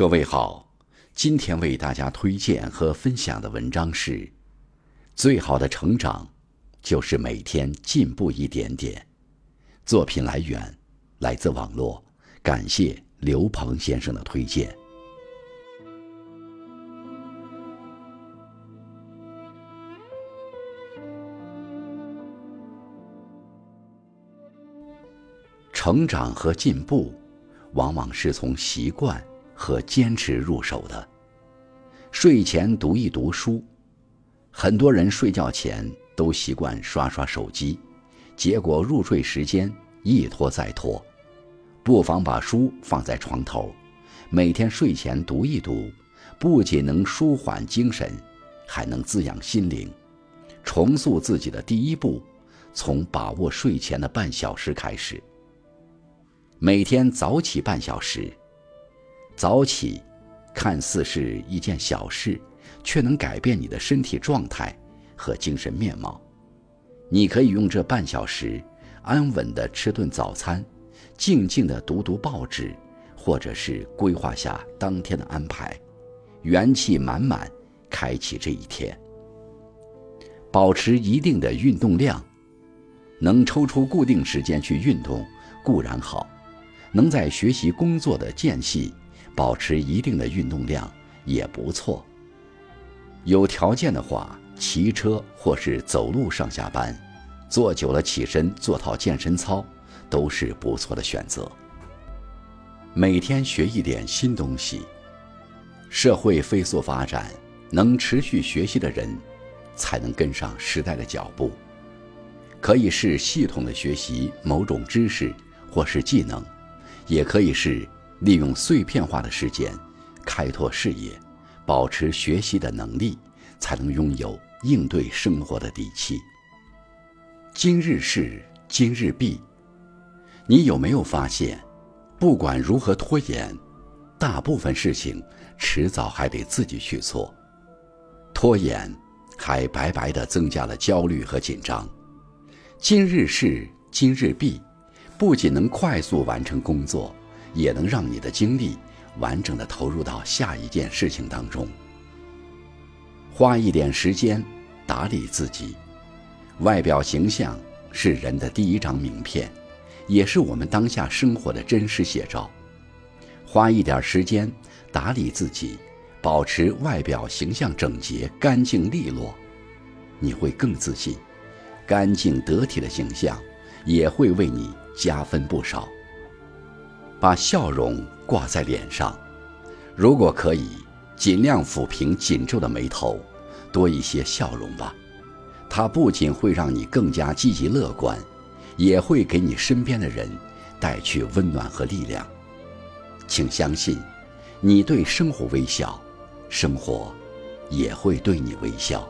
各位好，今天为大家推荐和分享的文章是：最好的成长，就是每天进步一点点。作品来源来自网络，感谢刘鹏先生的推荐。成长和进步，往往是从习惯和坚持入手的。睡前读一读书，很多人睡觉前都习惯刷刷手机，结果入睡时间一拖再拖。不妨把书放在床头，每天睡前读一读，不仅能舒缓精神，还能滋养心灵。重塑自己的第一步，从把握睡前的半小时开始。每天早起半小时。早起，看似是一件小事，却能改变你的身体状态和精神面貌。你可以用这半小时，安稳地吃顿早餐，静静地读读报纸，或者是规划下当天的安排，元气满满，开启这一天。保持一定的运动量，能抽出固定时间去运动固然好。能在学习工作的间隙保持一定的运动量也不错。有条件的话，骑车或是走路上下班，坐久了起身做套健身操，都是不错的选择。每天学一点新东西。社会飞速发展，能持续学习的人，才能跟上时代的脚步。可以是系统的学习某种知识或是技能。也可以是利用碎片化的时间开拓视野，保持学习的能力，才能拥有应对生活的底气。今日事今日毕，你有没有发现，不管如何拖延，大部分事情迟早还得自己去做，拖延还白白的增加了焦虑和紧张。今日事今日毕。不仅能快速完成工作，也能让你的精力完整的投入到下一件事情当中。花一点时间打理自己，外表形象是人的第一张名片，也是我们当下生活的真实写照。花一点时间打理自己，保持外表形象整洁、干净利落，你会更自信。干净得体的形象也会为你。加分不少。把笑容挂在脸上，如果可以，尽量抚平紧皱的眉头，多一些笑容吧。它不仅会让你更加积极乐观，也会给你身边的人带去温暖和力量。请相信，你对生活微笑，生活也会对你微笑。